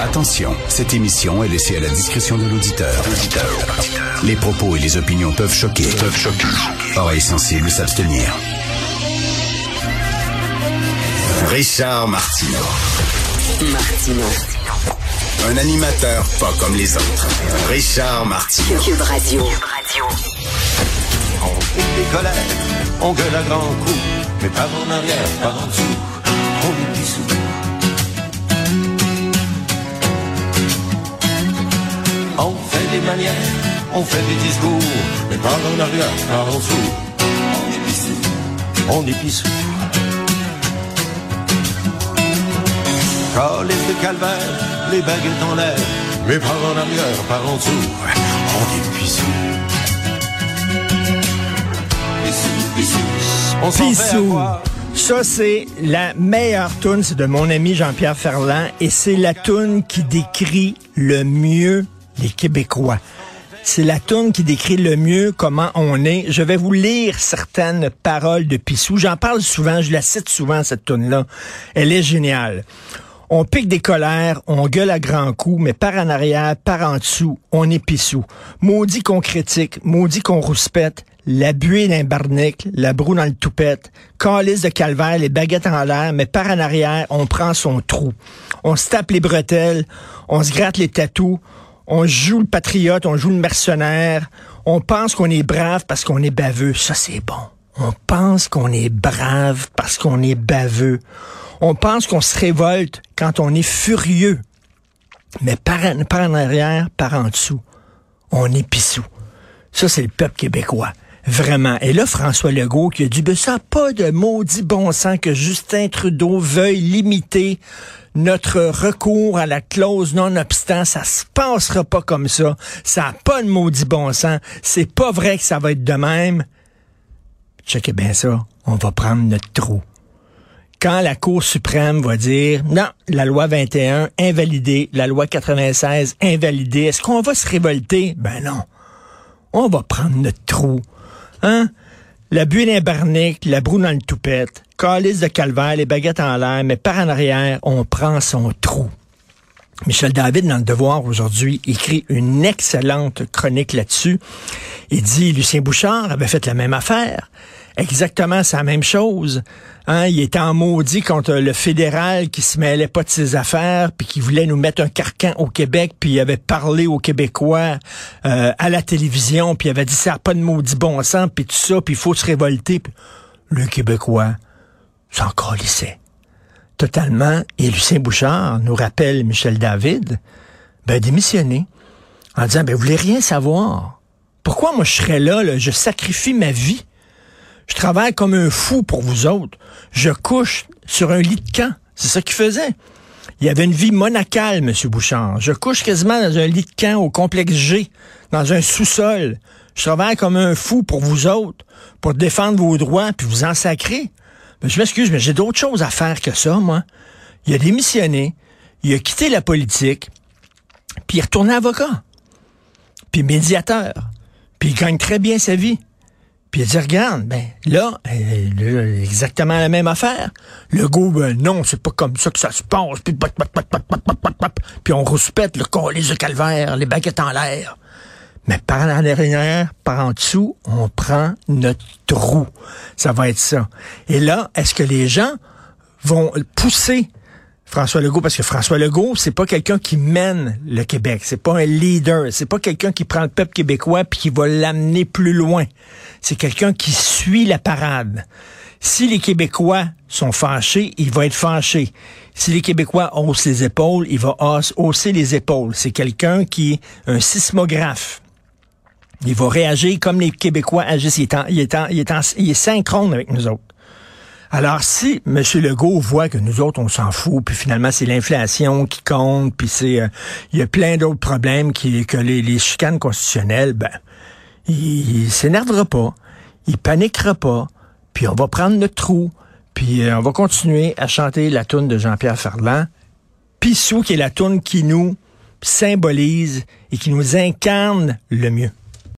Attention, cette émission est laissée à la discrétion de l'auditeur. Les propos et les opinions peuvent choquer. Peuvent choquer. Oreilles sensibles s'abstenir. Richard Martineau. Martino. Un animateur pas comme les autres. Richard Martineau. Cube Radio. On fait des colères, on gueule à grands coups, mais pas en arrière, pas en dessous, on est pissou. On fait des manières, on fait des discours, mais pas en arrière, pas en dessous, on est pissou. On est pissou. Calice de calvaire, les baguettes en l'air, mais pas en arrière, pas en dessous, on est pissou. On Pissou. Ça, c'est la meilleure tune, c'est de mon ami Jean-Pierre Ferland, et c'est la tune qui décrit le mieux les Québécois. C'est la tune qui décrit le mieux comment on est. Je vais vous lire certaines paroles de Pissou. J'en parle souvent, je la cite souvent, cette tune-là. Elle est géniale. On pique des colères, on gueule à grands coups, mais par en arrière, par en dessous, on est pissou. Maudit qu'on critique, maudit qu'on rouspète, la buée d'un barnic, la broue dans le toupette, calice de calvaire, les baguettes en l'air, mais par en arrière, on prend son trou. On se tape les bretelles, on se gratte les tatous, on joue le patriote, on joue le mercenaire, on pense qu'on est brave parce qu'on est baveux. Ça, c'est bon. On pense qu'on est brave parce qu'on est baveux. On pense qu'on se révolte quand on est furieux. Mais par, en- arrière, par en dessous, on est pissou. Ça, c'est le peuple québécois. Vraiment. Et là, François Legault qui a dit, ben, ça n'a pas de maudit bon sens que Justin Trudeau veuille limiter notre recours à la clause non-obstant. Ça se passera pas comme ça. Ça n'a pas de maudit bon sens. C'est pas vrai que ça va être de même. Checkez bien ça. On va prendre notre trou quand la Cour suprême va dire non, la loi 21 invalidée, la loi 96 invalidée, est-ce qu'on va se révolter? Ben non. On va prendre notre trou. Hein? La buée d'un barnic, la broue dans le toupette, calice de calvaire, les baguettes en l'air, mais par en arrière, on prend son trou. Michel David, dans le Devoir aujourd'hui, écrit une excellente chronique là-dessus. Il dit, Lucien Bouchard avait fait la même affaire. Exactement, la même chose. Hein, il était en maudit contre le fédéral qui se mêlait pas de ses affaires, puis qui voulait nous mettre un carcan au Québec, puis il avait parlé aux Québécois euh, à la télévision, puis il avait dit ça n'a pas de maudit bon sens, puis tout ça, puis il faut se révolter. Puis le Québécois s'en calissait totalement. Et Lucien Bouchard nous rappelle Michel David, ben, démissionner en disant, ben, vous voulez rien savoir. Pourquoi moi je serais là, là, je sacrifie ma vie. Je travaille comme un fou pour vous autres. Je couche sur un lit de camp. C'est ça qu'il faisait. Il avait une vie monacale, M. Bouchard. Je couche quasiment dans un lit de camp au complexe G, dans un sous-sol. Je travaille comme un fou pour vous autres, pour défendre vos droits, puis vous en sacrer. Ben, je m'excuse, mais j'ai d'autres choses à faire que ça, moi. Il a démissionné, il a quitté la politique, puis il est retourné avocat, puis médiateur, puis il gagne très bien sa vie. Puis il a dit, regarde, ben euh, là, exactement la même affaire. Le goût, ben non, c'est pas comme ça que ça se passe. Puis, puis on rouspète le colis de calvaire, les baguettes en l'air. Mais par en arrière, par en dessous, on prend notre trou. Ça va être ça. Et là, est-ce que les gens vont pousser? François Legault, parce que François Legault, c'est pas quelqu'un qui mène le Québec, c'est pas un leader, c'est pas quelqu'un qui prend le peuple québécois puis qui va l'amener plus loin. C'est quelqu'un qui suit la parade. Si les Québécois sont fâchés, il va être fâché. Si les Québécois haussent les épaules, il va hausse- hausser les épaules. C'est quelqu'un qui est un sismographe. Il va réagir comme les Québécois agissent. Il est, en- il est en- il est en- il est synchrone avec nous autres. Alors, si M. Legault voit que nous autres, on s'en fout, puis finalement, c'est l'inflation qui compte, puis c'est euh, il y a plein d'autres problèmes qui, que les, chicanes constitutionnelles, ben, il, il s'énervera pas, il paniquera pas, puis on va prendre notre trou, puis euh, on va continuer à chanter la toune de Jean-Pierre Ferland, Pissou, qui est la toune qui nous symbolise et qui nous incarne le mieux.